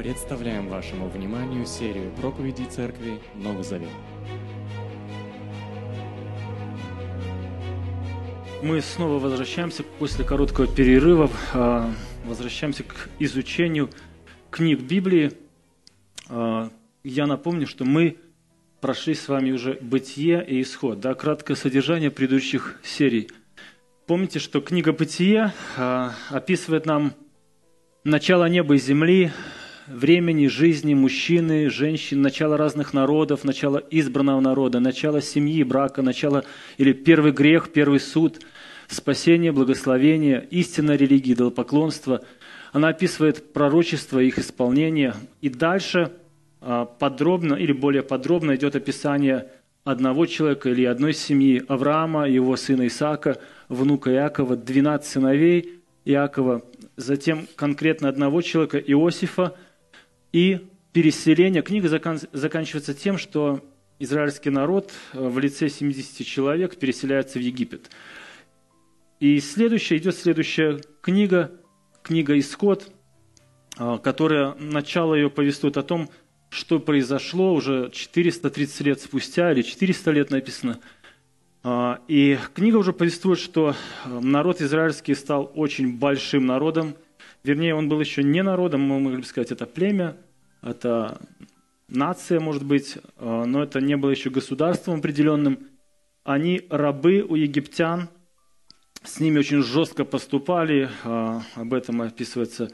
Представляем вашему вниманию серию проповедей Церкви Новый Завет. Мы снова возвращаемся после короткого перерыва, а, возвращаемся к изучению книг Библии. А, Я напомню, что мы прошли с вами уже «Бытие» и «Исход», да, краткое содержание предыдущих серий. Помните, что книга «Бытие» а, описывает нам начало неба и земли, времени, жизни мужчины, женщин, начало разных народов, начало избранного народа, начало семьи, брака, начало или первый грех, первый суд, спасение, благословение, истинная религия, идолопоклонство. Она описывает пророчество, их исполнение. И дальше а, подробно или более подробно идет описание одного человека или одной семьи Авраама, его сына Исаака, внука Иакова, 12 сыновей Иакова, затем конкретно одного человека Иосифа и переселение. Книга заканчивается тем, что израильский народ э, в лице 70 человек переселяется в Египет. И следующая, идет следующая книга, книга «Исход», э, которая, начало ее повествует о том, что произошло уже 430 лет спустя, или 400 лет написано. А, и книга уже повествует, что э, народ израильский стал очень большим народом. Вернее, он был еще не народом, мы могли бы сказать, это племя, это нация, может быть, э, но это не было еще государством определенным. Они рабы у египтян, с ними очень жестко поступали, э, об этом описывается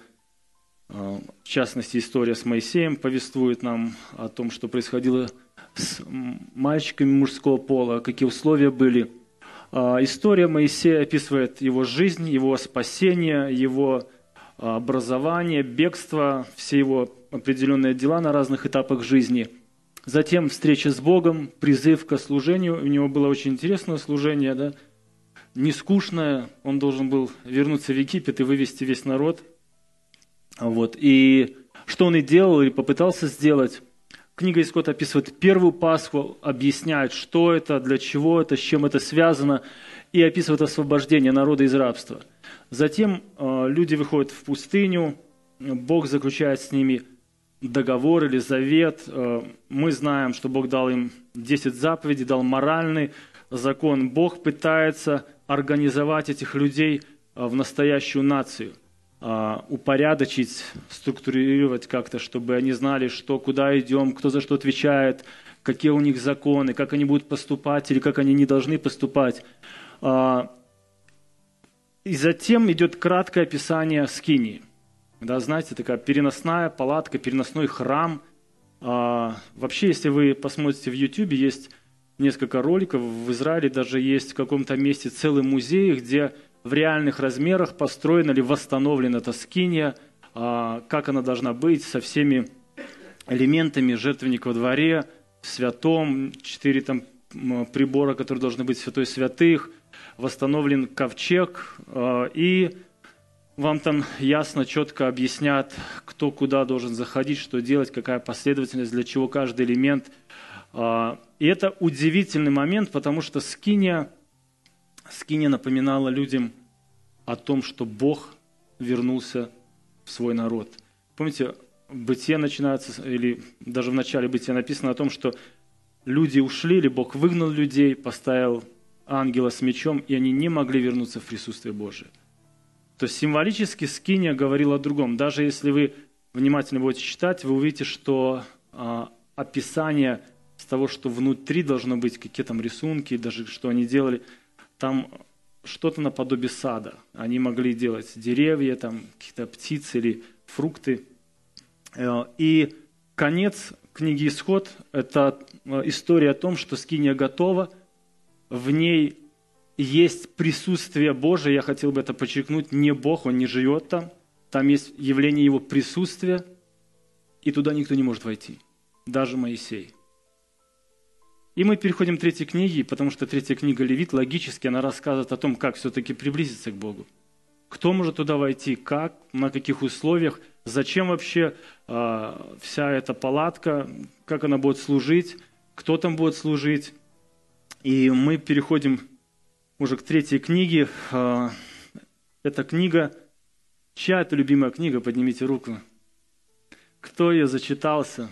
а, в частности, история с Моисеем повествует нам о том, что происходило с мальчиками мужского пола, какие условия были. История Моисея описывает его жизнь, его спасение, его образование, бегство, все его определенные дела на разных этапах жизни. Затем встреча с Богом, призыв к служению. У него было очень интересное служение, да? не скучное. Он должен был вернуться в Египет и вывести весь народ – вот. И что он и делал, или попытался сделать. Книга Исход описывает первую Пасху, объясняет, что это, для чего это, с чем это связано, и описывает освобождение народа из рабства. Затем э, люди выходят в пустыню, Бог заключает с ними договор или завет. Э, мы знаем, что Бог дал им 10 заповедей, дал моральный закон. Бог пытается организовать этих людей э, в настоящую нацию – упорядочить, структурировать как-то, чтобы они знали, что, куда идем, кто за что отвечает, какие у них законы, как они будут поступать или как они не должны поступать. А, и затем идет краткое описание скинии. Да, знаете, такая переносная палатка, переносной храм. А, вообще, если вы посмотрите в YouTube, есть несколько роликов. В Израиле даже есть в каком-то месте целый музей, где в реальных размерах построена или восстановлена эта скиния, а, как она должна быть со всеми элементами жертвенника во дворе, святом, четыре там прибора, которые должны быть святой святых, восстановлен ковчег, а, и вам там ясно, четко объяснят, кто куда должен заходить, что делать, какая последовательность, для чего каждый элемент. А, и это удивительный момент, потому что скиния Скиния напоминала людям о том, что Бог вернулся в свой народ. Помните, Бытие начинается, или даже в начале Бытия написано о том, что люди ушли, или Бог выгнал людей, поставил ангела с мечом, и они не могли вернуться в присутствие Божие. То есть символически Скиния говорил о другом. Даже если вы внимательно будете читать, вы увидите, что а, описание с того, что внутри должно быть, какие там рисунки, даже что они делали – там что-то наподобие сада. Они могли делать деревья, там какие-то птицы или фрукты. Э, и конец книги «Исход» – это э, история о том, что скиния готова, в ней есть присутствие Божие, я хотел бы это подчеркнуть, не Бог, Он не живет там, там есть явление Его присутствия, и туда никто не может войти, даже Моисей. И мы переходим к третьей книге, потому что третья книга Левит, логически, она рассказывает о том, как все-таки приблизиться к Богу. Кто может туда войти, как, на каких условиях, зачем вообще э, вся эта палатка, как она будет служить, кто там будет служить. И мы переходим уже к третьей книге. Э, эта книга, чья это любимая книга, поднимите руку. кто ее зачитался?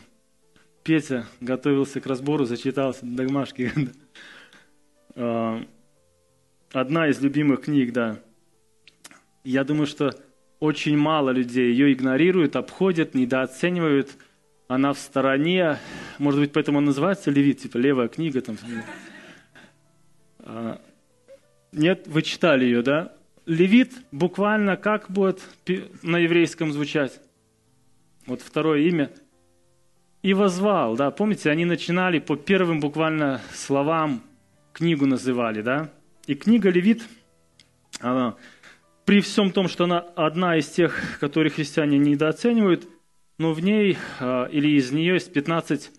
Петя готовился к разбору, зачитался догмашки. А, одна из любимых книг, да. Я думаю, что очень мало людей ее игнорируют, обходят, недооценивают. Она в стороне. Может быть, поэтому она называется Левит, типа левая книга. Там. А, нет, вы читали ее, да? Левит буквально как будет на еврейском звучать? Вот второе имя. И возвал, да, помните, они начинали по первым буквально словам книгу называли, да? И книга Левит, она, при всем том, что она одна из тех, которые христиане недооценивают, но в ней а, или из нее есть 15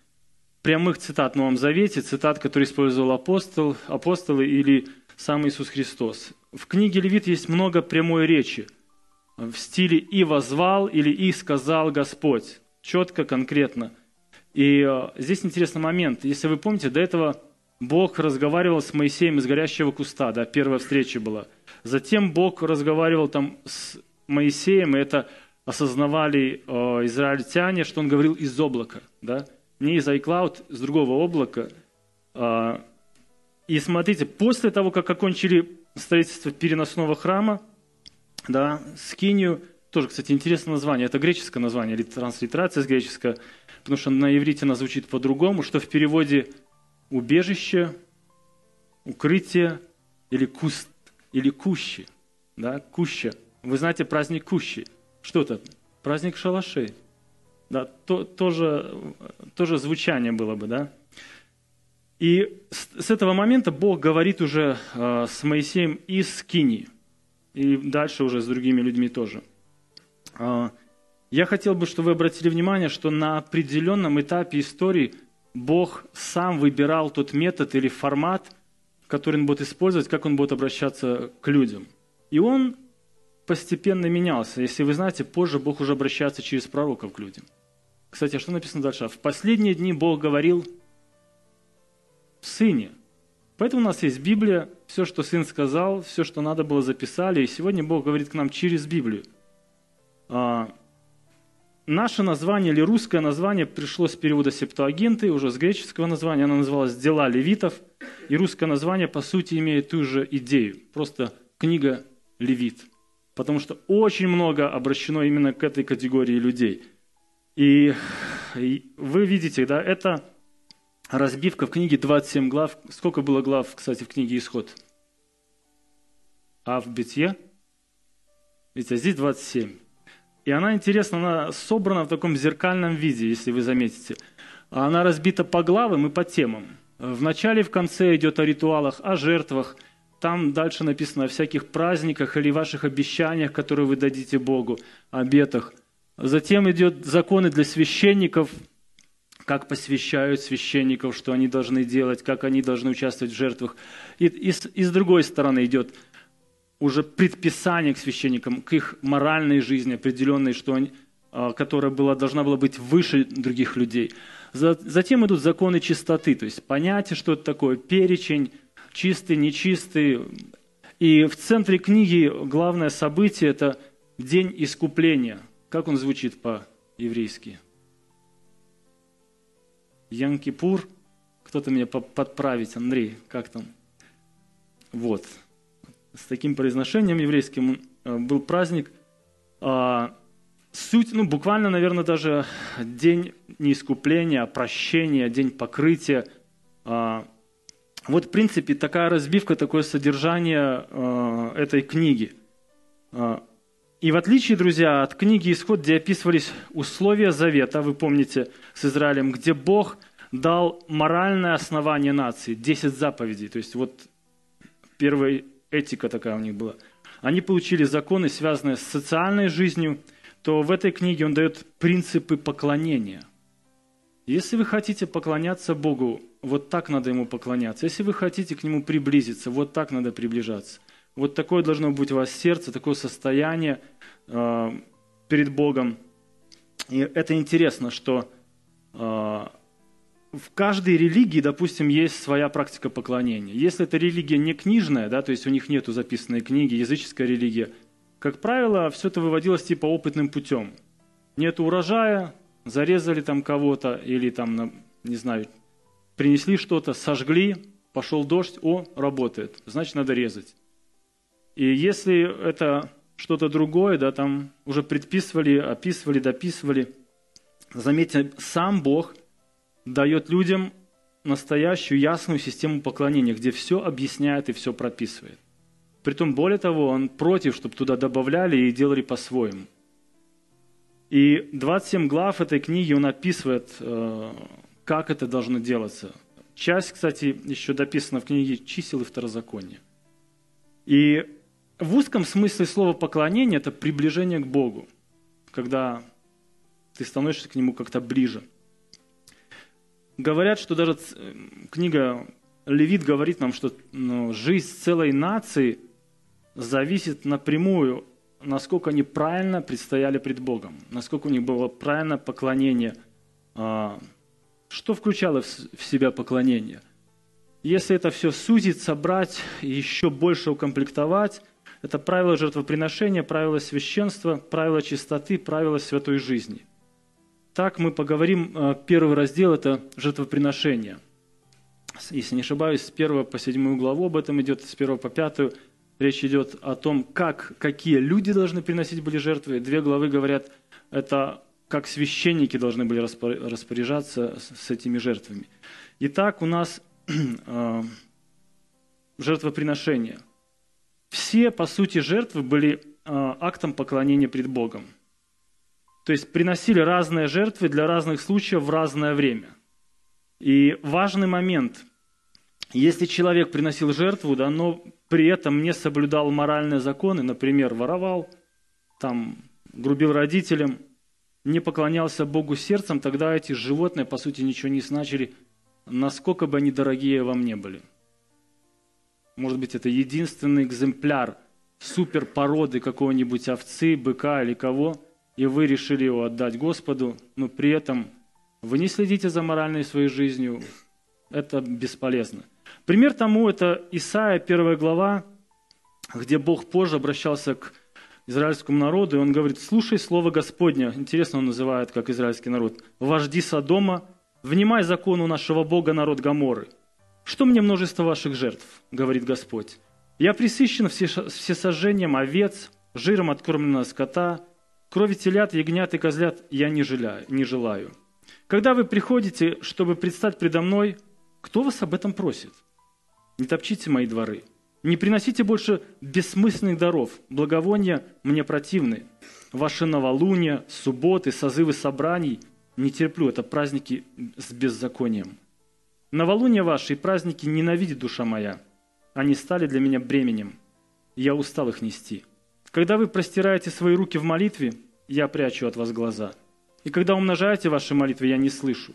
прямых цитат в Новом Завете, цитат, которые использовал апостол, апостолы или сам Иисус Христос. В книге Левит есть много прямой речи в стиле «и возвал» или «и сказал Господь». Четко, конкретно. И а, здесь интересный момент. Если вы помните, до этого Бог разговаривал с Моисеем из горящего куста, да, первая встреча была. Затем Бог разговаривал там с Моисеем, и это осознавали э, израильтяне, что он говорил из облака, да, не из iCloud, с другого облака. Э, и смотрите, после того, как окончили строительство переносного храма, да, Скинию, тоже, кстати, интересное название, это греческое название, или транслитерация с греческого, потому что на иврите она звучит по-другому, что в переводе убежище, укрытие или куст, или кущи, да, куща. Вы знаете праздник кущи. Что это? Праздник шалашей. Да, то, тоже, тоже звучание было бы, да. И с, с этого момента Бог говорит уже э, с Моисеем из Кини. И дальше уже с другими людьми тоже. Э, я хотел бы, чтобы вы обратили внимание, что на определенном этапе истории – Бог сам выбирал тот метод или формат, который он будет использовать, как он будет обращаться к людям. И он постепенно менялся. Если вы знаете, позже Бог уже обращается через пророков к людям. Кстати, а что написано дальше? В последние дни Бог говорил в Сыне. Поэтому у нас есть Библия, все, что Сын сказал, все, что надо было, записали. И сегодня Бог говорит к нам через Библию. А, Наше название или русское название пришло с перевода септуагинты, уже с греческого названия. Оно называлось «Дела левитов». И русское название, по сути, имеет ту же идею. Просто книга «Левит». Потому что очень много обращено именно к этой категории людей. И, вы видите, да, это разбивка в книге 27 глав. Сколько было глав, кстати, в книге «Исход»? А в Битье? Видите, а здесь 27. И она, интересна, она собрана в таком зеркальном виде, если вы заметите. Она разбита по главам и по темам. В начале и в конце идет о ритуалах, о жертвах. Там дальше написано о всяких праздниках или ваших обещаниях, которые вы дадите Богу, обетах. Затем идет законы для священников, как посвящают священников, что они должны делать, как они должны участвовать в жертвах. И, и, и с другой стороны идет уже предписание к священникам, к их моральной жизни определенной, что они, а, которая была, должна была быть выше других людей. Затем идут законы чистоты, то есть понятие, что это такое, перечень, чистый, нечистый. И в центре книги главное событие – это день искупления. Как он звучит по-еврейски? Янкипур. Кто-то меня подправить, Андрей, как там? Вот с таким произношением еврейским э, был праздник. А, суть, ну, буквально, наверное, даже день не искупления, а прощения, день покрытия. А, вот, в принципе, такая разбивка, такое содержание э, этой книги. И в отличие, друзья, от книги «Исход», где описывались условия завета, вы помните, с Израилем, где Бог дал моральное основание нации, 10 заповедей. То есть вот первый этика такая у них была. Они получили законы, связанные с социальной жизнью, то в этой книге он дает принципы поклонения. Если вы хотите поклоняться Богу, вот так надо Ему поклоняться. Если вы хотите к Нему приблизиться, вот так надо приближаться. Вот такое должно быть у вас сердце, такое состояние э, перед Богом. И это интересно, что э, в каждой религии, допустим, есть своя практика поклонения. Если эта религия не книжная, да, то есть у них нету записанной книги, языческая религия, как правило, все это выводилось типа опытным путем. Нет урожая, зарезали там кого-то или там, не знаю, принесли что-то, сожгли, пошел дождь, о, работает, значит, надо резать. И если это что-то другое, да, там уже предписывали, описывали, дописывали, заметьте, сам Бог дает людям настоящую ясную систему поклонения, где все объясняет и все прописывает. Притом, более того, он против, чтобы туда добавляли и делали по-своему. И 27 глав этой книги он описывает, э, как это должно делаться. Часть, кстати, еще дописана в книге «Чисел и второзакония». И в узком смысле слова поклонение – это приближение к Богу, когда ты становишься к Нему как-то ближе. Говорят, что даже книга Левит говорит нам, что ну, жизнь целой нации зависит напрямую, насколько они правильно предстояли пред Богом, насколько у них было правильное поклонение. А, что включало в себя поклонение? Если это все сузить, собрать еще больше укомплектовать, это правило жертвоприношения, правило священства, правило чистоты, правило святой жизни. Так мы поговорим, а, первый раздел – это жертвоприношение. Если не ошибаюсь, с 1 по 7 главу об этом идет, с 1 по 5 речь идет о том, как, какие люди должны приносить были жертвы. Две главы говорят, это как священники должны были распоряжаться с этими жертвами. Итак, у нас э, жертвоприношение. Все, по сути, жертвы были э, актом поклонения пред Богом. То есть приносили разные жертвы для разных случаев в разное время. И важный момент, если человек приносил жертву, да, но при этом не соблюдал моральные законы, например, воровал, там, грубил родителям, не поклонялся Богу сердцем, тогда эти животные, по сути, ничего не значили, насколько бы они дорогие вам не были. Может быть, это единственный экземпляр супер породы какой-нибудь овцы, быка или кого, и вы решили его отдать Господу, но при этом вы не следите за моральной своей жизнью, это бесполезно. Пример тому это Исаия, первая глава, где Бог позже обращался к израильскому народу, и он говорит, слушай слово Господня. Интересно, он называет, как израильский народ. Вожди Содома, внимай закону нашего Бога, народ Гаморы. Что мне множество ваших жертв, говорит Господь. Я присыщен всесожжением овец, жиром откормленного скота, крови телят, ягнят и козлят я не желаю. Не желаю. Когда вы приходите, чтобы предстать предо мной, кто вас об этом просит? Не топчите мои дворы. Не приносите больше бессмысленных даров. Благовония мне противны. Ваши новолуния, субботы, созывы собраний не терплю. Это праздники с беззаконием. Новолуния ваши и праздники ненавидит душа моя. Они стали для меня бременем. Я устал их нести. Когда вы простираете свои руки в молитве, я прячу от вас глаза. И когда умножаете ваши молитвы, я не слышу.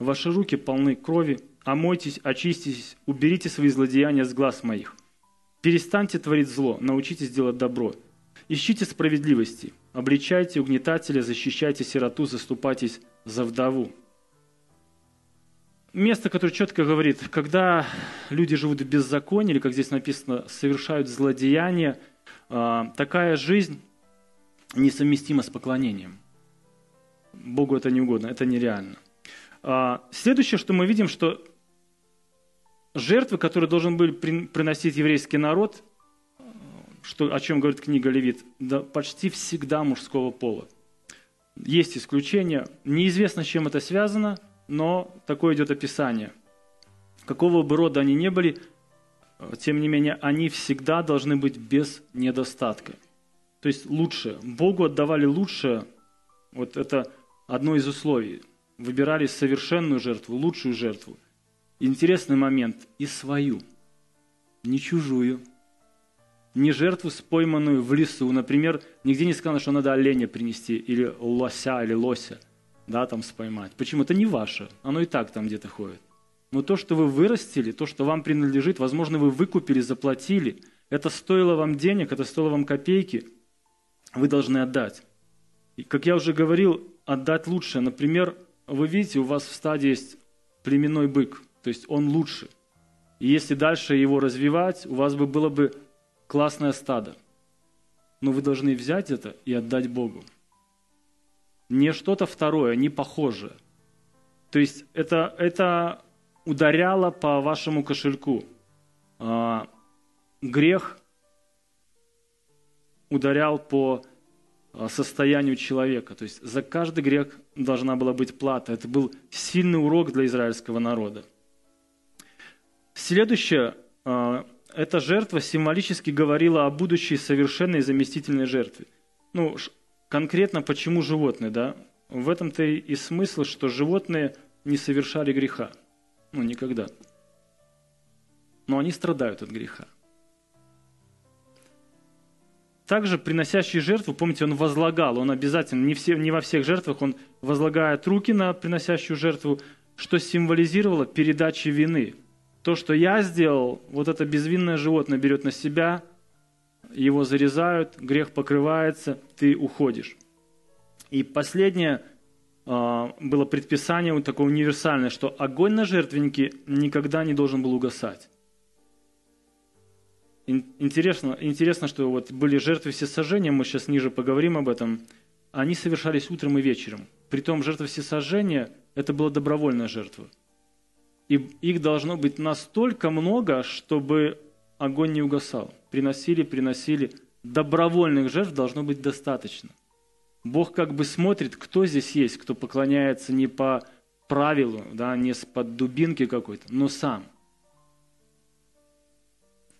Ваши руки полны крови, омойтесь, очиститесь, уберите свои злодеяния с глаз моих. Перестаньте творить зло, научитесь делать добро. Ищите справедливости, обличайте угнетателя, защищайте сироту, заступайтесь за вдову. Место, которое четко говорит, когда люди живут в беззаконии, или, как здесь написано, совершают злодеяния, а, такая жизнь несовместима с поклонением. Богу это не угодно, это нереально. А, следующее, что мы видим, что жертвы, которые должен был приносить еврейский народ, что, о чем говорит книга Левит, да, почти всегда мужского пола. Есть исключения. Неизвестно, с чем это связано, но такое идет описание. Какого бы рода они ни были, тем не менее, они всегда должны быть без недостатка. То есть лучше. Богу отдавали лучшее. Вот это одно из условий. Выбирали совершенную жертву, лучшую жертву – Интересный момент. И свою. Не чужую. Не жертву, спойманную в лесу. Например, нигде не сказано, что надо оленя принести, или лося, или лося, да, там споймать. Почему? Это не ваше. Оно и так там где-то ходит. Но то, что вы вырастили, то, что вам принадлежит, возможно, вы выкупили, заплатили, это стоило вам денег, это стоило вам копейки, вы должны отдать. И, как я уже говорил, отдать лучше. Например, вы видите, у вас в стаде есть племенной бык – то есть он лучше. И если дальше его развивать, у вас бы было бы классное стадо. Но вы должны взять это и отдать Богу. Не что-то второе, не похожее. То есть это, это ударяло по вашему кошельку. А, грех ударял по а, состоянию человека. То есть за каждый грех должна была быть плата. Это был сильный урок для израильского народа. Следующее, а, эта жертва символически говорила о будущей совершенной заместительной жертве. Ну, конкретно почему животные, да? В этом-то и смысл, что животные не совершали греха. Ну, никогда. Но они страдают от греха. Также приносящий жертву, помните, он возлагал, он обязательно, не, все, не во всех жертвах, он возлагает руки на приносящую жертву, что символизировало передачу вины. То, что я сделал, вот это безвинное животное берет на себя, его зарезают, грех покрывается, ты уходишь. И последнее а, было предписание такое универсальное, что огонь на жертвеннике никогда не должен был угасать. Интересно, интересно, что вот были жертвы всесожжения, мы сейчас ниже поговорим об этом, они совершались утром и вечером. Притом жертва всесожжения – это была добровольная жертва. И их должно быть настолько много, чтобы огонь не угасал. Приносили, приносили. Добровольных жертв должно быть достаточно. Бог как бы смотрит, кто здесь есть, кто поклоняется не по правилу, да, не с под дубинки какой-то, но сам –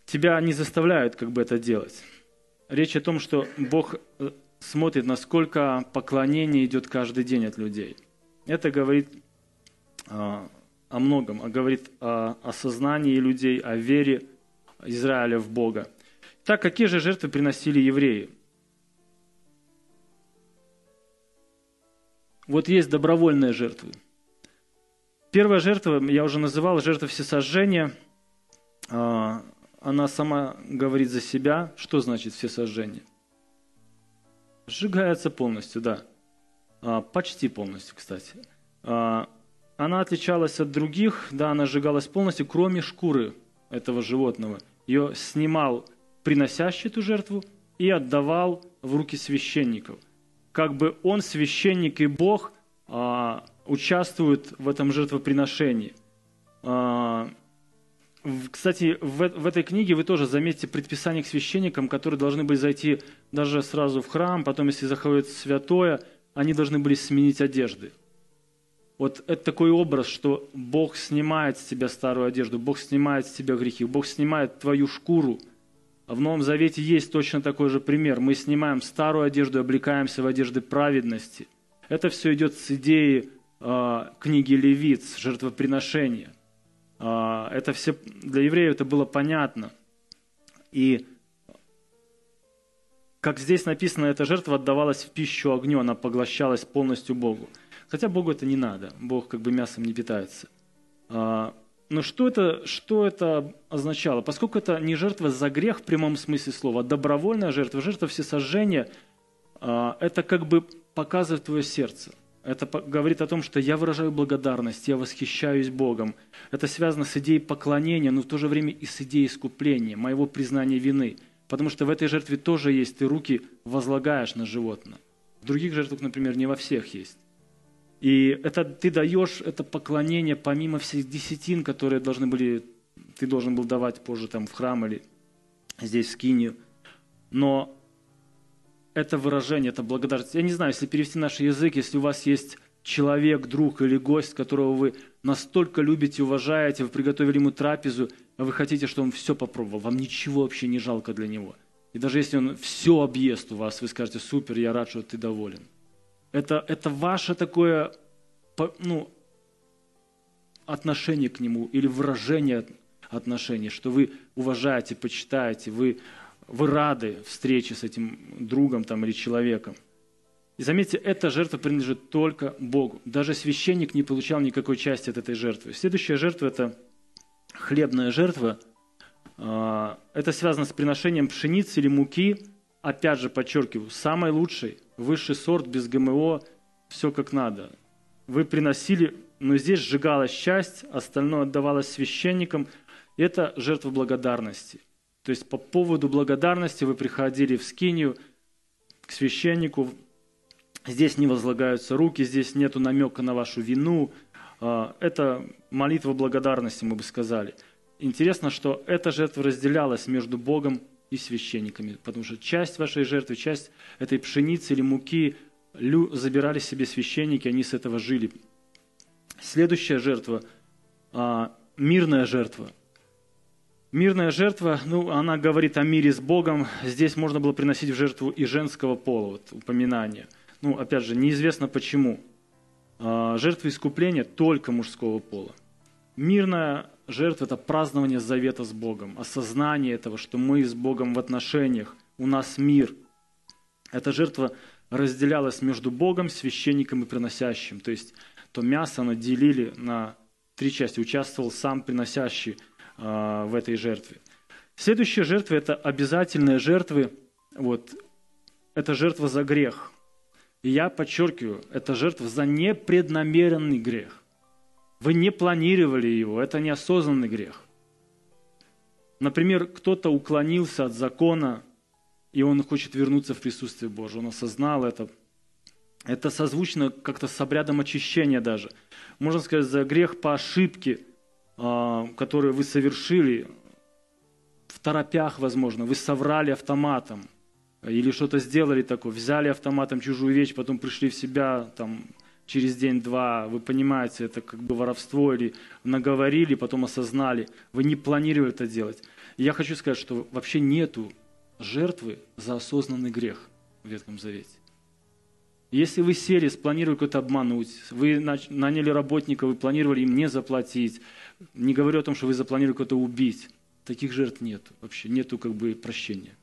тебя не заставляют как бы это делать. Речь о том, что Бог э, смотрит, насколько поклонение идет каждый день от людей. Это говорит а, о многом, а говорит о осознании людей, о вере Израиля в Бога. Так, какие же жертвы приносили евреи? Вот есть добровольные жертвы. Первая жертва, я уже называл, жертва всесожжения а, – она сама говорит за себя, что значит все сожжения. Сжигается полностью, да. А, почти полностью, кстати. А, она отличалась от других, да, она сжигалась полностью, кроме шкуры этого животного. Ее снимал приносящий эту жертву и отдавал в руки священников. Как бы он, священник и Бог, а, участвуют в этом жертвоприношении. А, кстати, в, этой книге вы тоже заметите предписание к священникам, которые должны были зайти даже сразу в храм, потом, если заходит святое, они должны были сменить одежды. Вот это такой образ, что Бог снимает с тебя старую одежду, Бог снимает с тебя грехи, Бог снимает твою шкуру. А в Новом Завете есть точно такой же пример. Мы снимаем старую одежду облекаемся в одежды праведности. Это все идет с идеи э, книги Левиц, жертвоприношения. А, это все для евреев это было понятно. И как здесь написано, эта жертва отдавалась в пищу огню, она поглощалась полностью Богу. Хотя Богу это не надо, Бог как бы мясом не питается. А, но что это, что это означало? Поскольку это не жертва за грех в прямом смысле слова, а добровольная жертва, жертва всесожжения, а, это как бы показывает твое сердце – это говорит о том, что я выражаю благодарность, я восхищаюсь Богом. Это связано с идеей поклонения, но в то же время и с идеей искупления, моего признания вины. Потому что в этой жертве тоже есть, ты руки возлагаешь на животное. В других жертвах, например, не во всех есть. И это ты даешь это поклонение помимо всех десятин, которые должны были, ты должен был давать позже там в храм или здесь в скинию. Но это выражение, это благодарность. Я не знаю, если перевести наш язык, если у вас есть человек, друг или гость, которого вы настолько любите, уважаете, вы приготовили ему трапезу, а вы хотите, чтобы он все попробовал, вам ничего вообще не жалко для него. И даже если он все объест у вас, вы скажете, супер, я рад, что ты доволен. Это, это ваше такое ну, отношение к нему или выражение отношения, что вы уважаете, почитаете, вы вы рады встрече с этим другом там, или человеком. И заметьте, эта жертва принадлежит только Богу. Даже священник не получал никакой части от этой жертвы. Следующая жертва – это хлебная жертва. А, это связано с приношением пшеницы или муки. Опять же, подчеркиваю, самый лучший, высший сорт, без ГМО, все как надо. Вы приносили, но здесь сжигалась часть, остальное отдавалось священникам. Это жертва благодарности. То есть по поводу благодарности вы приходили в скинию к священнику, Здесь не возлагаются руки, здесь нет намека на вашу вину. А, это молитва благодарности, мы бы сказали. Интересно, что эта жертва разделялась между Богом и священниками, потому что часть вашей жертвы, часть этой пшеницы или муки забирали себе священники, они с этого жили. Следующая жертва а, – мирная жертва. Мирная жертва, ну, она говорит о мире с Богом. Здесь можно было приносить в жертву и женского пола, вот, упоминание. Ну, опять же, неизвестно почему. А, жертва искупления только мужского пола. Мирная жертва – это празднование завета с Богом, осознание этого, что мы с Богом в отношениях, у нас мир. Эта жертва разделялась между Богом, священником и приносящим. То есть то мясо оно делили на три части. Участвовал сам приносящий э, в этой жертве. Следующая жертва – это обязательные жертвы. Вот, это жертва за грех. И я подчеркиваю, это жертва за непреднамеренный грех. Вы не планировали его, это неосознанный грех. Например, кто-то уклонился от закона, и он хочет вернуться в присутствие Божие. Он осознал это. Это созвучно как-то с обрядом очищения даже. Можно сказать, за грех по ошибке, а, который вы совершили, в торопях, возможно, вы соврали автоматом, или что-то сделали такое, взяли автоматом чужую вещь, потом пришли в себя, там, через день-два, вы понимаете, это как бы воровство, или наговорили, потом осознали, вы не планировали это делать. Я хочу сказать, что вообще нету жертвы за осознанный грех в Ветхом Завете. Если вы сели, спланировали кого-то обмануть, вы наняли работника, вы планировали им не заплатить, не говорю о том, что вы запланировали кого-то убить, таких жертв нет вообще, нету как бы прощения.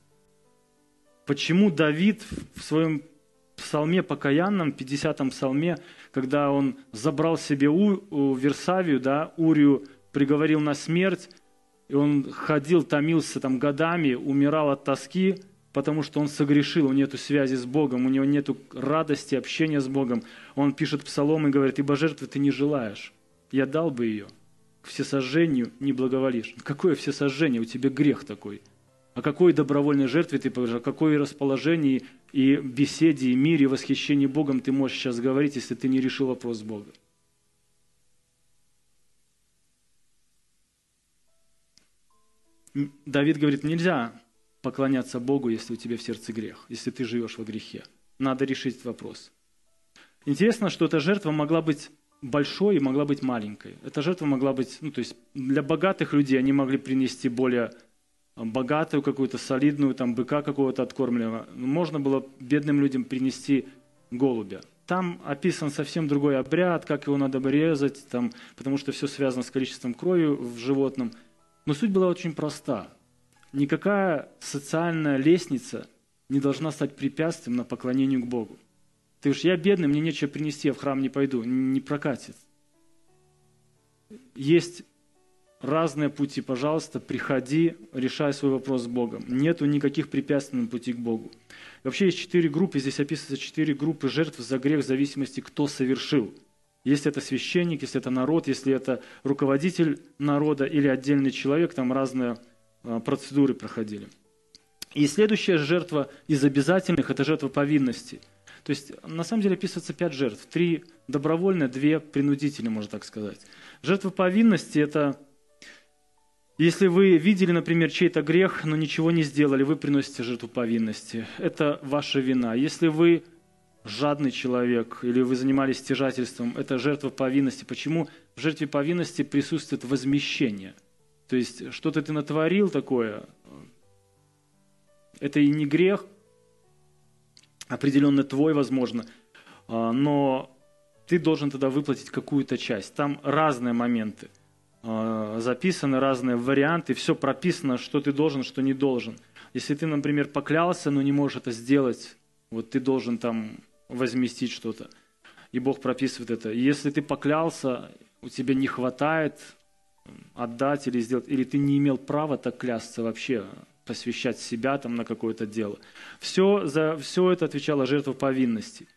Почему Давид в своем псалме покаянном, 50-м псалме, когда он забрал себе у, у Версавию, да, Урию приговорил на смерть, и он ходил, томился там годами, умирал от тоски, потому что он согрешил, у него нет связи с Богом, у него нет радости, общения с Богом. Он пишет псалом и говорит, ибо жертвы ты не желаешь, я дал бы ее, к всесожжению не благоволишь. Какое всесожжение, у тебя грех такой – о какой добровольной жертве ты поговоришь, о какой расположении и беседе, и мире, и восхищении Богом ты можешь сейчас говорить, если ты не решил вопрос с Богом. Давид говорит, нельзя поклоняться Богу, если у тебя в сердце грех, если ты живешь во грехе. Надо решить этот вопрос. Интересно, что эта жертва могла быть большой и могла быть маленькой. Эта жертва могла быть, ну, то есть для богатых людей они могли принести более богатую какую-то солидную, там быка какого-то откормленного. Можно было бедным людям принести голубя. Там описан совсем другой обряд, как его надо резать, там, потому что все связано с количеством крови в животном. Но суть была очень проста. Никакая социальная лестница не должна стать препятствием на поклонению к Богу. Ты уж я бедный, мне нечего принести, я в храм не пойду. Не прокатит. Есть разные пути, пожалуйста, приходи, решай свой вопрос с Богом. Нету никаких препятствий на пути к Богу. Вообще есть четыре группы, здесь описывается четыре группы жертв за грех в зависимости, кто совершил. Если это священник, если это народ, если это руководитель народа или отдельный человек, там разные а, процедуры проходили. И следующая жертва из обязательных – это жертва повинности. То есть на самом деле описывается пять жертв. Три добровольные, две принудительные, можно так сказать. Жертва повинности – это если вы видели, например, чей-то грех, но ничего не сделали, вы приносите жертву повинности. Это ваша вина. Если вы жадный человек или вы занимались стяжательством, это жертва повинности. Почему в жертве повинности присутствует возмещение? То есть что-то ты натворил такое, это и не грех, определенно твой, возможно, а, но ты должен тогда выплатить какую-то часть. Там разные моменты – записаны разные варианты, все прописано, что ты должен, что не должен. Если ты, например, поклялся, но не можешь это сделать, вот ты должен там возместить что-то, и Бог прописывает это. Если ты поклялся, у тебя не хватает отдать или сделать, или ты не имел права так клясться вообще, посвящать себя там на какое-то дело. Все, за все это отвечала жертва повинности.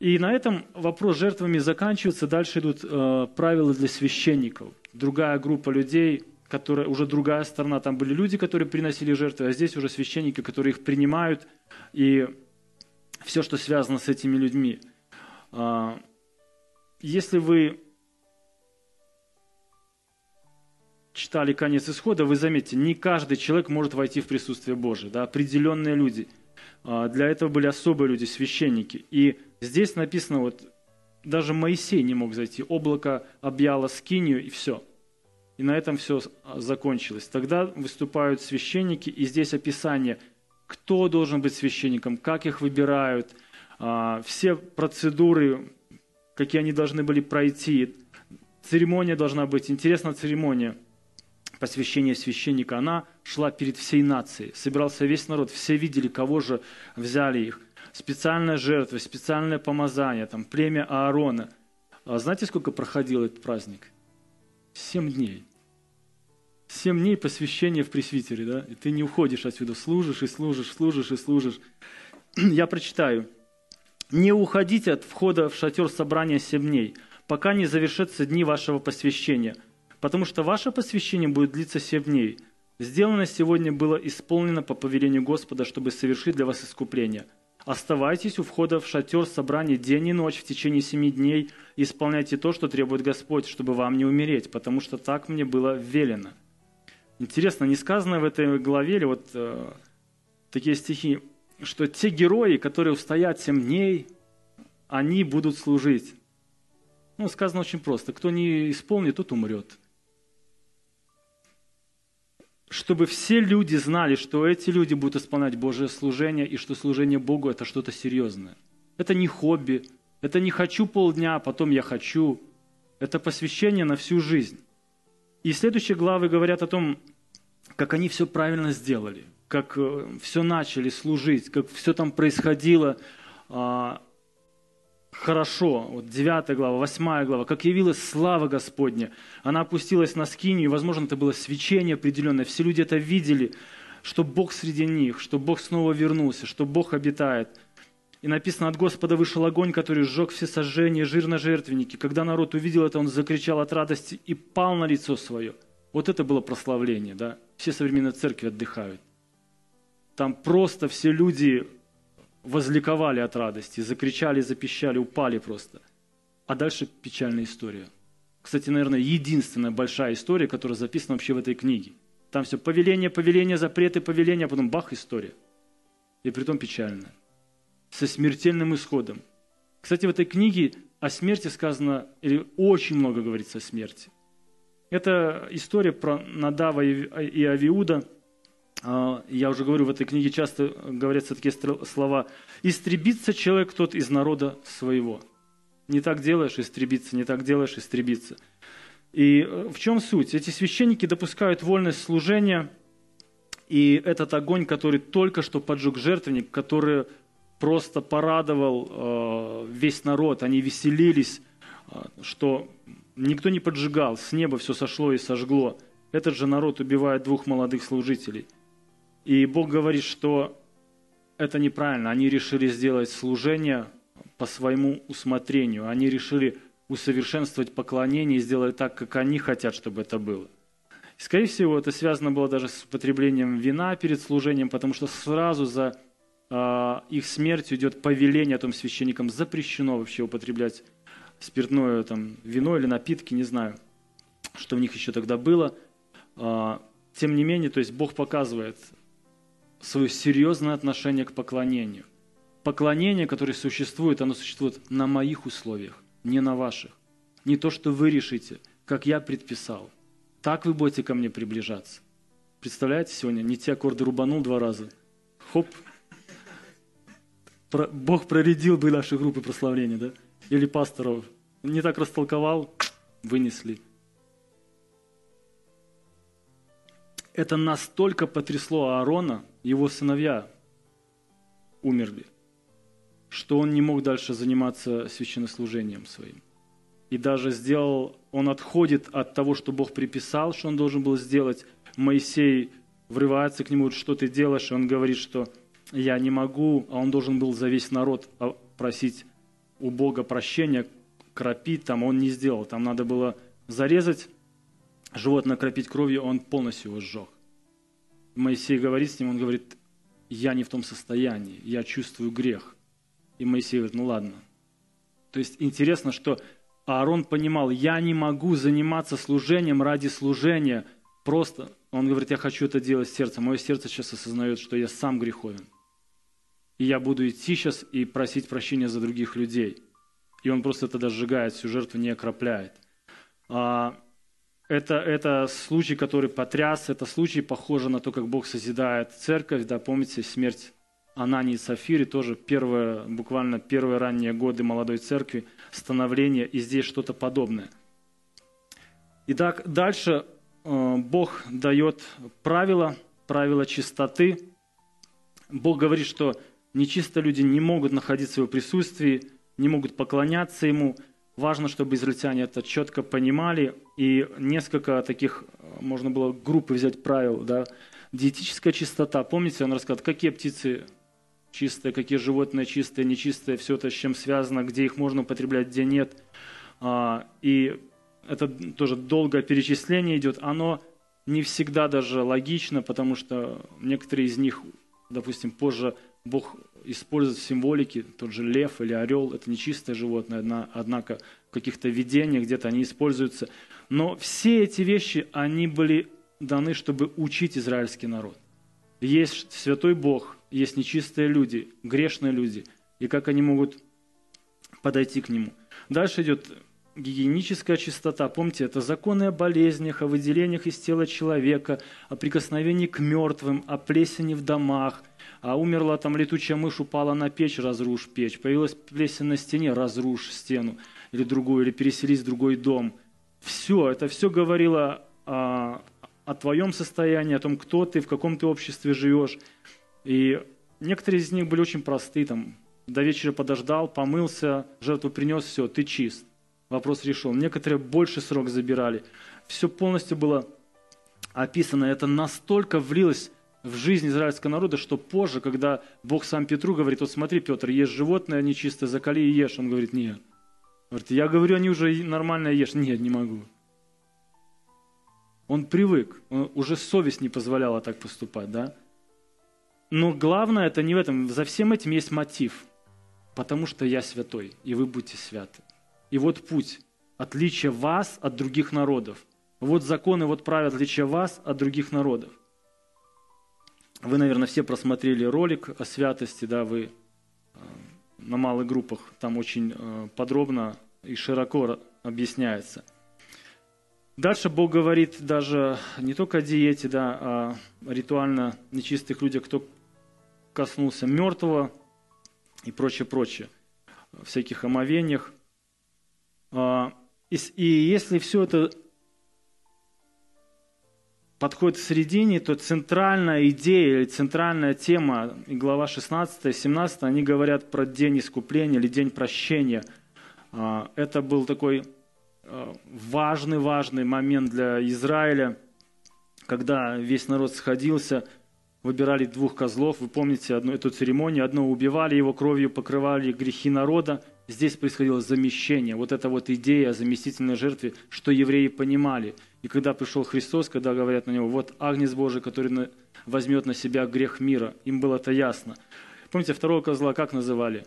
И на этом вопрос с жертвами заканчивается. Дальше идут э, правила для священников другая группа людей, которая уже другая сторона. Там были люди, которые приносили жертвы, а здесь уже священники, которые их принимают. И все, что связано с этими людьми. А, если вы читали конец исхода, вы заметите, не каждый человек может войти в присутствие Божие. Да? Определенные люди. А, для этого были особые люди, священники. И здесь написано, вот даже Моисей не мог зайти. Облако объяло скинию, и все. И на этом все закончилось. Тогда выступают священники, и здесь описание, кто должен быть священником, как их выбирают, а, все процедуры, какие они должны были пройти. Церемония должна быть. Интересная церемония посвящения священника. Она шла перед всей нацией. Собирался весь народ. Все видели, кого же взяли их. Специальная жертва, специальное помазание, там, племя Аарона. А знаете, сколько проходил этот праздник? Семь дней. Семь дней посвящения в пресвитере, да? И ты не уходишь отсюда, служишь и служишь, служишь и служишь. Я прочитаю. «Не уходите от входа в шатер собрания семь дней, пока не завершатся дни вашего посвящения, потому что ваше посвящение будет длиться семь дней. Сделано сегодня было исполнено по повелению Господа, чтобы совершить для вас искупление. Оставайтесь у входа в шатер собрания день и ночь в течение семи дней и исполняйте то, что требует Господь, чтобы вам не умереть, потому что так мне было велено». Интересно, не сказано в этой главе, или вот э, такие стихи, что те герои, которые устоят семь дней, они будут служить. Ну, сказано очень просто. Кто не исполнит, тот умрет. Чтобы все люди знали, что эти люди будут исполнять Божье служение, и что служение Богу – это что-то серьезное. Это не хобби, это не хочу полдня, а потом я хочу. Это посвящение на всю жизнь. И следующие главы говорят о том, как они все правильно сделали, как э, все начали служить, как все там происходило а, хорошо. Вот 9 глава, 8 глава, как явилась слава Господня. Она опустилась на скинию, возможно, это было свечение определенное. Все люди это видели, что Бог среди них, что Бог снова вернулся, что Бог обитает – и написано, от Господа вышел огонь, который сжег все сожжения, жир на жертвеннике. Когда народ увидел это, он закричал от радости и пал на лицо свое. Вот это было прославление, да? Все современные церкви отдыхают. Там просто все люди возликовали от радости, закричали, запищали, упали просто. А дальше печальная история. Кстати, наверное, единственная большая история, которая записана вообще в этой книге. Там все повеление, повеление, запреты, повеление, а потом бах, история. И притом печальная со смертельным исходом. Кстати, в этой книге о смерти сказано, или очень много говорится о смерти. Это история про Надава и Авиуда. А, я уже говорю, в этой книге часто говорятся такие слова. «Истребится человек тот из народа своего». Не так делаешь – истребиться, не так делаешь – истребиться. И э, в чем суть? Эти священники допускают вольность служения, и этот огонь, который только что поджег жертвенник, который просто порадовал э, весь народ, они веселились, э, что никто не поджигал, с неба все сошло и сожгло. Этот же народ убивает двух молодых служителей. И Бог говорит, что это неправильно. Они решили сделать служение по своему усмотрению. Они решили усовершенствовать поклонение и сделать так, как они хотят, чтобы это было. И, скорее всего, это связано было даже с употреблением вина перед служением, потому что сразу за а, их смертью идет повеление о том священникам, запрещено вообще употреблять спиртное там, вино или напитки, не знаю, что в них еще тогда было. А, тем не менее, то есть Бог показывает свое серьезное отношение к поклонению. Поклонение, которое существует, оно существует на моих условиях, не на ваших. Не то, что вы решите, как я предписал. Так вы будете ко мне приближаться. Представляете, сегодня не те аккорды рубанул два раза. Хоп, Бог проредил бы наши группы прославления, да? Или пасторов. Не так растолковал, вынесли. Это настолько потрясло Аарона, его сыновья умерли, что он не мог дальше заниматься священнослужением своим. И даже сделал, он отходит от того, что Бог приписал, что он должен был сделать. Моисей врывается к нему, что ты делаешь, и он говорит, что я не могу, а он должен был за весь народ просить у Бога прощения, кропить, там он не сделал. Там надо было зарезать животное, кропить кровью, он полностью его сжег. Моисей говорит с ним, он говорит, я не в том состоянии, я чувствую грех. И Моисей говорит, ну ладно. То есть интересно, что Аарон понимал, я не могу заниматься служением ради служения. Просто он говорит, я хочу это делать сердцем. Мое сердце сейчас осознает, что я сам греховен. И я буду идти сейчас и просить прощения за других людей. И он просто тогда сжигает, всю жертву не окропляет. Это, это случай, который потряс, это случай, похоже на то, как Бог созидает церковь. Да, помните, смерть Анании и Сафири, тоже первые, буквально первые ранние годы молодой церкви, становление, и здесь что-то подобное. Итак, дальше э, Бог дает правила, правила чистоты. Бог говорит, что нечистые люди не могут находиться в его присутствии, не могут поклоняться ему – Важно, чтобы израильтяне это четко понимали, и несколько таких, можно было группы взять правил, да, диетическая чистота. Помните, он рассказал, какие птицы чистые, какие животные чистые, нечистые, все это с чем связано, где их можно употреблять, где нет. А, и это тоже долгое перечисление идет. Оно не всегда даже логично, потому что некоторые из них, допустим, позже Бог использует в символике, тот же лев или орел, это нечистое животное, однако в каких-то видениях где-то они используются. Но все эти вещи, они были даны, чтобы учить израильский народ. Есть святой Бог, есть нечистые люди, грешные люди, и как они могут подойти к Нему. Дальше идет гигиеническая чистота. Помните, это законы о болезнях, о выделениях из тела человека, о прикосновении к мертвым, о плесени в домах, а умерла там летучая мышь, упала на печь, разрушь печь. Появилась плесень на стене, разрушь стену или другую, или переселись в другой дом. Все, это все говорило о, о твоем состоянии, о том, кто ты, в каком ты обществе живешь. И некоторые из них были очень простые, там, до вечера подождал, помылся, жертву принес, все, ты чист. Вопрос решен. Некоторые больше срок забирали. Все полностью было описано. Это настолько влилось в жизнь израильского народа, что позже, когда Бог сам Петру говорит, вот смотри, Петр, ешь животное нечистое, закали и ешь. Он говорит, нет. Говорит, я говорю, они уже нормально ешь. Нет, не могу. Он привык, он, уже совесть не позволяла так поступать, да? Но главное это не в этом, за всем этим есть мотив. Потому что я святой, и вы будете святы. И вот путь, отличие вас от других народов. Вот законы, вот правила отличия вас от других народов. Вы, наверное, все просмотрели ролик о святости, да, вы э, на малых группах, там очень э, подробно и широко объясняется. Дальше Бог говорит даже не только о диете, да, а ритуально нечистых людях, кто коснулся мертвого и прочее, прочее, всяких омовениях. А, и если все это подходит к середине, то центральная идея или центральная тема, и глава 16 17, они говорят про день искупления или день прощения. А, это был такой важный-важный момент для Израиля, когда весь народ сходился, выбирали двух козлов. Вы помните одну эту церемонию. Одно убивали его кровью, покрывали грехи народа. Здесь происходило замещение. Вот эта вот идея о заместительной жертве, что евреи понимали – и когда пришел Христос, когда говорят на него, вот Агнец Божий, который возьмет на себя грех мира, им было это ясно. Помните, второго козла как называли?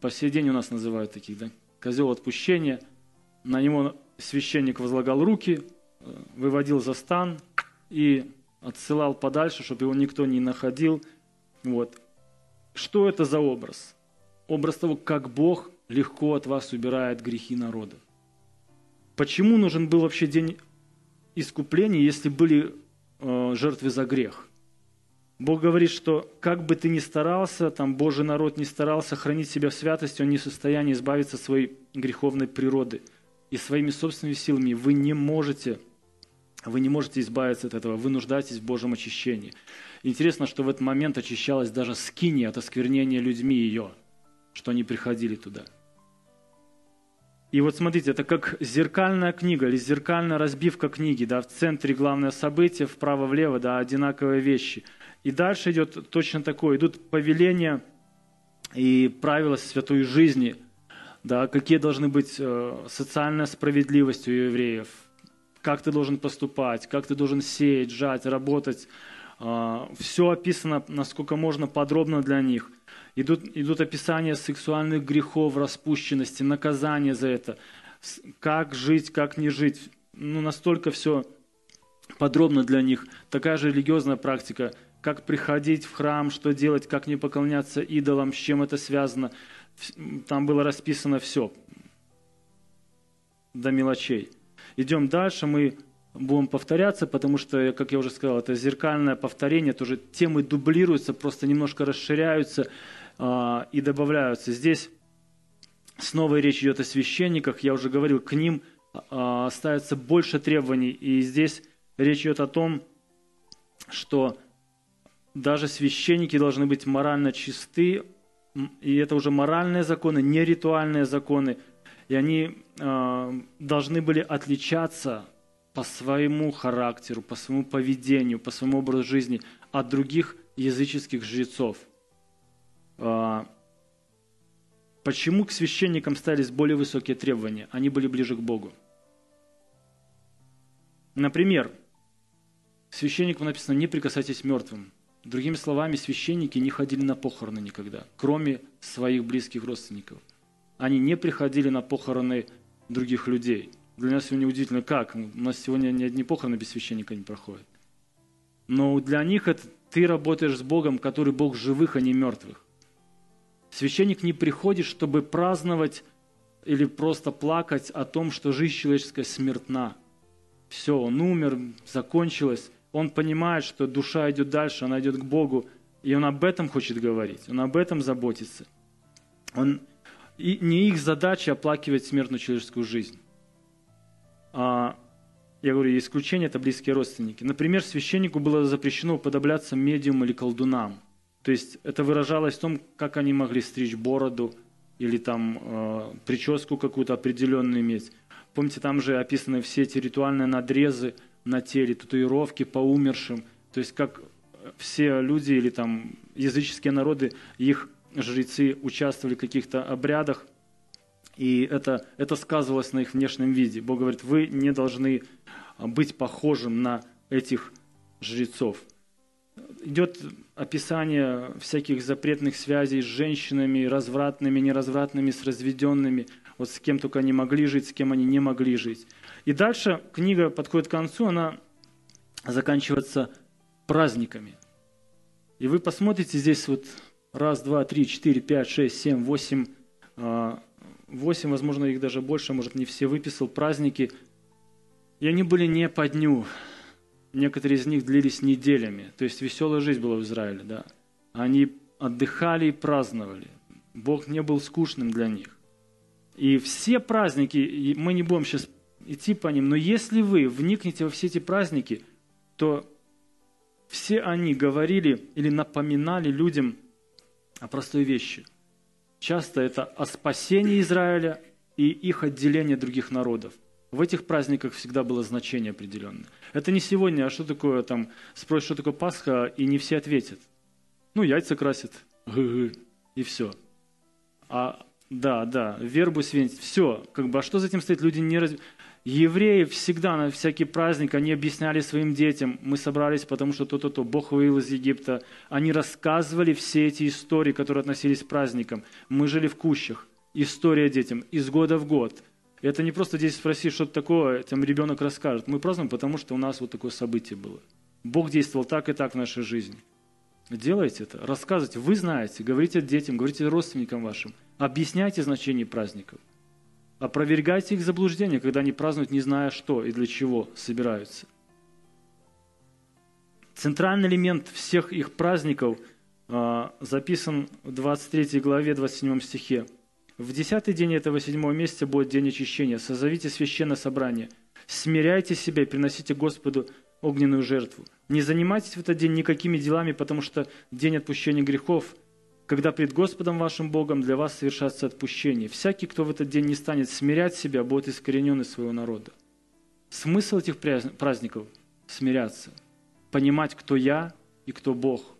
По сей день у нас называют таких, да? Козел отпущения. На него священник возлагал руки, э, выводил за стан и отсылал подальше, чтобы его никто не находил. Вот. Что это за образ? Образ того, как Бог легко от вас убирает грехи народа. Почему нужен был вообще день искупления, если были э, жертвы за грех? Бог говорит, что как бы ты ни старался, там Божий народ не старался хранить себя в святости, он не в состоянии избавиться от своей греховной природы. И своими собственными силами вы не можете, вы не можете избавиться от этого, вы нуждаетесь в Божьем очищении. Интересно, что в этот момент очищалась даже скиния от осквернения людьми ее, что они приходили туда – и вот смотрите, это как зеркальная книга или зеркальная разбивка книги, да, в центре главное событие, вправо-влево, да, одинаковые вещи. И дальше идет точно такое, идут повеления и правила святой жизни, да, какие должны быть э, социальная справедливость у евреев, как ты должен поступать, как ты должен сеять, жать, работать, э, все описано, насколько можно, подробно для них. Идут, идут описания сексуальных грехов, распущенности, наказания за это, как жить, как не жить. Ну, настолько все подробно для них. Такая же религиозная практика, как приходить в храм, что делать, как не поклоняться идолам, с чем это связано. Там было расписано все до мелочей. Идем дальше, мы будем повторяться, потому что, как я уже сказал, это зеркальное повторение, тоже темы дублируются, просто немножко расширяются и добавляются. Здесь снова речь идет о священниках, я уже говорил, к ним э, ставится больше требований, и здесь речь идет о том, что даже священники должны быть морально чисты, и это уже моральные законы, не ритуальные законы, и они э, должны были отличаться по своему характеру, по своему поведению, по своему образу жизни от других языческих жрецов. А, почему к священникам ставились более высокие требования? Они были ближе к Богу. Например, священникам написано «не прикасайтесь мертвым». Другими словами, священники не ходили на похороны никогда, кроме своих близких родственников. Они не приходили на похороны других людей – для нас сегодня удивительно, как? У нас сегодня ни одни похороны без священника не проходят. Но для них это ты работаешь с Богом, который Бог живых, а не мертвых. Священник не приходит, чтобы праздновать или просто плакать о том, что жизнь человеческая смертна. Все, он умер, закончилось. Он понимает, что душа идет дальше, она идет к Богу, и он об этом хочет говорить, он об этом заботится. Он, и не их задача оплакивать смертную человеческую жизнь. А, я говорю, исключение – это близкие родственники. Например, священнику было запрещено уподобляться медиумам или колдунам. То есть это выражалось в том, как они могли стричь бороду или там э, прическу какую-то определенную иметь. Помните, там же описаны все эти ритуальные надрезы на теле, татуировки по умершим. То есть как все люди или там языческие народы, их жрецы участвовали в каких-то обрядах, и это, это сказывалось на их внешнем виде. Бог говорит, вы не должны быть похожим на этих жрецов. Идет описание всяких запретных связей с женщинами, развратными, неразвратными, с разведенными, вот с кем только они могли жить, с кем они не могли жить. И дальше книга подходит к концу, она заканчивается праздниками. И вы посмотрите здесь вот раз, два, три, четыре, пять, шесть, семь, восемь а, восемь, возможно, их даже больше, может, не все выписал, праздники. И они были не по дню. Некоторые из них длились неделями. То есть веселая жизнь была в Израиле, да. Они отдыхали и праздновали. Бог не был скучным для них. И все праздники, мы не будем сейчас идти по ним, но если вы вникнете во все эти праздники, то все они говорили или напоминали людям о простой вещи – Часто это о спасении Израиля и их отделении от других народов. В этих праздниках всегда было значение определенное. Это не сегодня, а что такое там, спросишь, что такое Пасха, и не все ответят. Ну, яйца красят, и все. А, да, да, вербу свинить, все. Как бы, а что за этим стоит? Люди не раз... Евреи всегда на всякий праздник, они объясняли своим детям, мы собрались, потому что то-то-то, Бог вывел из Египта. Они рассказывали все эти истории, которые относились к праздникам. Мы жили в кущах. История детям из года в год. Это не просто здесь спросить, что-то такое, там ребенок расскажет. Мы празднуем, потому что у нас вот такое событие было. Бог действовал так и так в нашей жизни. Делайте это, рассказывайте, вы знаете, говорите детям, говорите родственникам вашим, объясняйте значение праздников – Опровергайте их заблуждения, когда они празднуют, не зная что и для чего собираются. Центральный элемент всех их праздников э, записан в 23 главе, 27 стихе. В десятый день этого седьмого месяца будет день очищения. Созовите священное собрание. Смиряйте себя и приносите Господу огненную жертву. Не занимайтесь в этот день никакими делами, потому что день отпущения грехов – когда пред Господом вашим Богом для вас совершается отпущение. Всякий, кто в этот день не станет смирять себя, будет искоренен из своего народа. Смысл этих праздников – смиряться, понимать, кто я и кто Бог,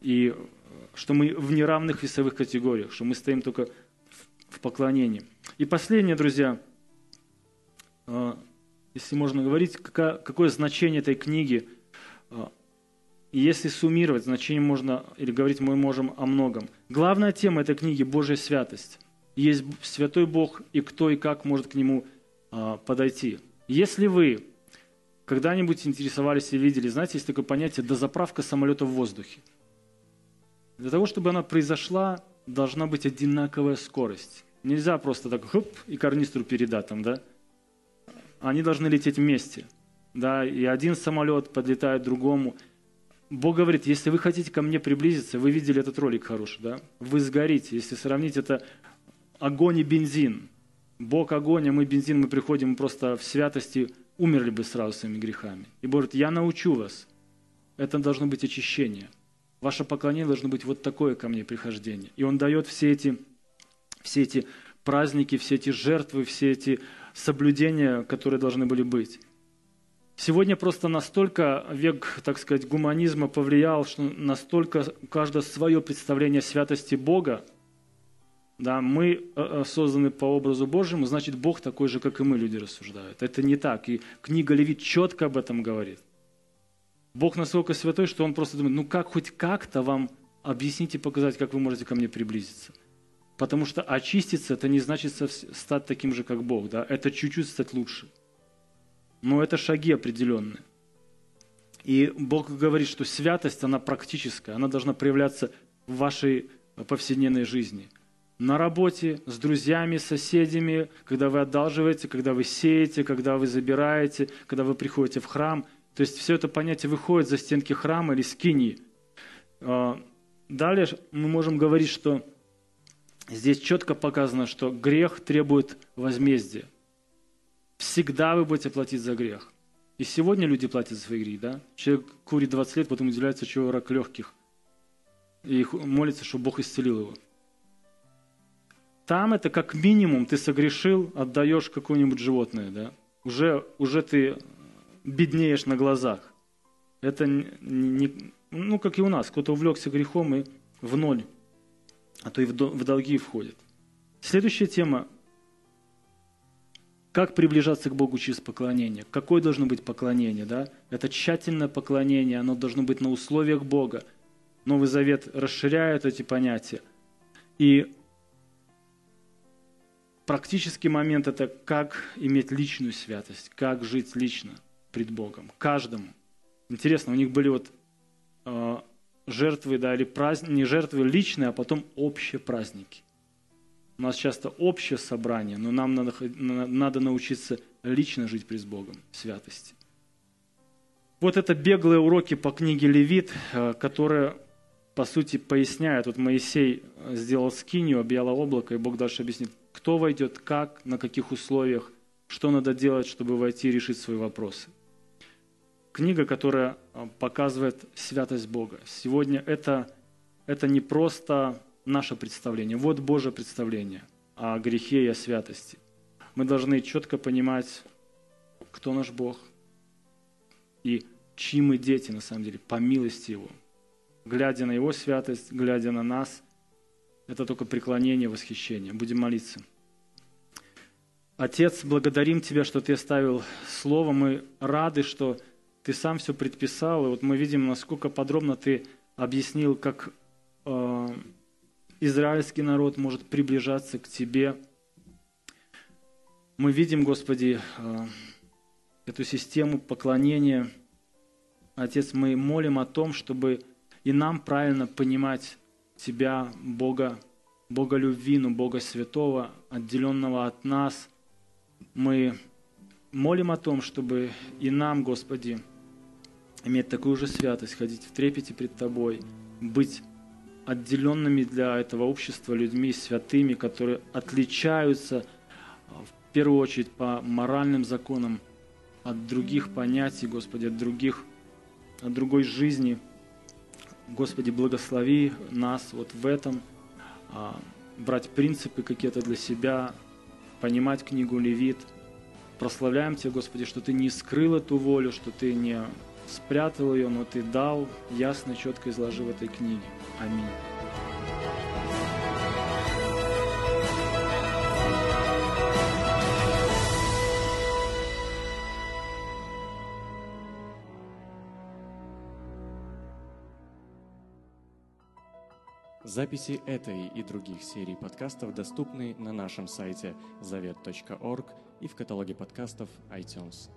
и э, что мы в неравных весовых категориях, что мы стоим только в поклонении. И последнее, друзья, э, если можно говорить, какое значение этой книги – э, если суммировать, значение можно, или говорить мы можем о многом. Главная тема этой книги – Божья святость. Есть святой Бог, и кто и как может к Нему а, подойти. Если вы когда-нибудь интересовались и видели, знаете, есть такое понятие «дозаправка самолета в воздухе». Для того, чтобы она произошла, должна быть одинаковая скорость. Нельзя просто так хоп и карнистру передать там, да? Они должны лететь вместе. Да, и один самолет подлетает другому – Бог говорит, если вы хотите ко мне приблизиться, вы видели этот ролик хороший, да? Вы сгорите. Если сравнить это огонь и бензин. Бог огонь, а мы бензин, мы приходим просто в святости, умерли бы сразу своими грехами. И Бог говорит, я научу вас. Это должно быть очищение. Ваше поклонение должно быть вот такое ко мне прихождение. И Он дает все эти, все эти праздники, все эти жертвы, все эти соблюдения, которые должны были быть. Сегодня просто настолько век, так сказать, гуманизма повлиял, что настолько у каждого свое представление святости Бога. Да, мы э, э, созданы по образу Божьему, значит, Бог такой же, как и мы, люди рассуждают. Это не так. И книга Левит четко об этом говорит. Бог настолько святой, что Он просто думает, ну как хоть как-то вам объяснить и показать, как вы можете ко мне приблизиться. Потому что очиститься – это не значит стать таким же, как Бог. Да? Это чуть-чуть стать лучше – но это шаги определенные. И Бог говорит, что святость, она практическая, она должна проявляться в вашей повседневной жизни. На работе, с друзьями, соседями, когда вы одалживаете, когда вы сеете, когда вы забираете, когда вы приходите в храм. То есть все это понятие выходит за стенки храма или скини. А, далее мы можем говорить, что здесь четко показано, что грех требует возмездия. Всегда вы будете платить за грех. И сегодня люди платят за свои грехи, да? Человек курит 20 лет, потом удивляется, чего рак легких. И молится, чтобы Бог исцелил его. Там это как минимум ты согрешил, отдаешь какое-нибудь животное, да? Уже, уже ты беднеешь на глазах. Это не, не, ну, как и у нас, кто-то увлекся грехом и в ноль, а то и в, в долги входит. Следующая тема как приближаться к Богу через поклонение? Какое должно быть поклонение? Да? Это тщательное поклонение, оно должно быть на условиях Бога. Новый Завет расширяет эти понятия. И практический момент – это как иметь личную святость, как жить лично пред Богом, каждому. Интересно, у них были вот э, жертвы, да, или праздники, не жертвы личные, а потом общие праздники. У нас часто общее собрание, но нам надо, надо научиться лично жить пред Богом в святости. Вот это беглые уроки по книге Левит, э, которые, по сути, поясняют. Вот Моисей сделал скинию, объяло облако, и Бог дальше объяснит, кто войдет, как, на каких условиях, что надо делать, чтобы войти и решить свои вопросы. Книга, которая э, показывает святость Бога. Сегодня это, это не просто наше представление. Вот Божье представление о грехе и о святости. Мы должны четко понимать, кто наш Бог и чьи мы дети на самом деле, по милости Его. Глядя на Его святость, глядя на нас, это только преклонение, восхищение. Будем молиться. Отец, благодарим Тебя, что Ты оставил Слово. Мы рады, что Ты сам все предписал. И вот мы видим, насколько подробно Ты объяснил, как э, израильский народ может приближаться к Тебе. Мы видим, Господи, э, эту систему поклонения. Отец, мы молим о том, чтобы и нам правильно понимать Тебя, Бога, Бога любви, но Бога святого, отделенного от нас. Мы молим о том, чтобы и нам, Господи, иметь такую же святость, ходить в трепете пред Тобой, быть отделенными для этого общества людьми, святыми, которые отличаются а, в первую очередь по моральным законам от других понятий, Господи, от других, от другой жизни. Господи, благослови нас вот в этом, а, брать принципы какие-то для себя, понимать книгу Левит. Прославляем Тебя, Господи, что Ты не скрыл эту волю, что Ты не спрятал ее, но Ты дал, ясно, четко изложи в этой книге. Аминь. Записи этой и других серий подкастов доступны на нашем сайте завет.орг и в каталоге подкастов iTunes.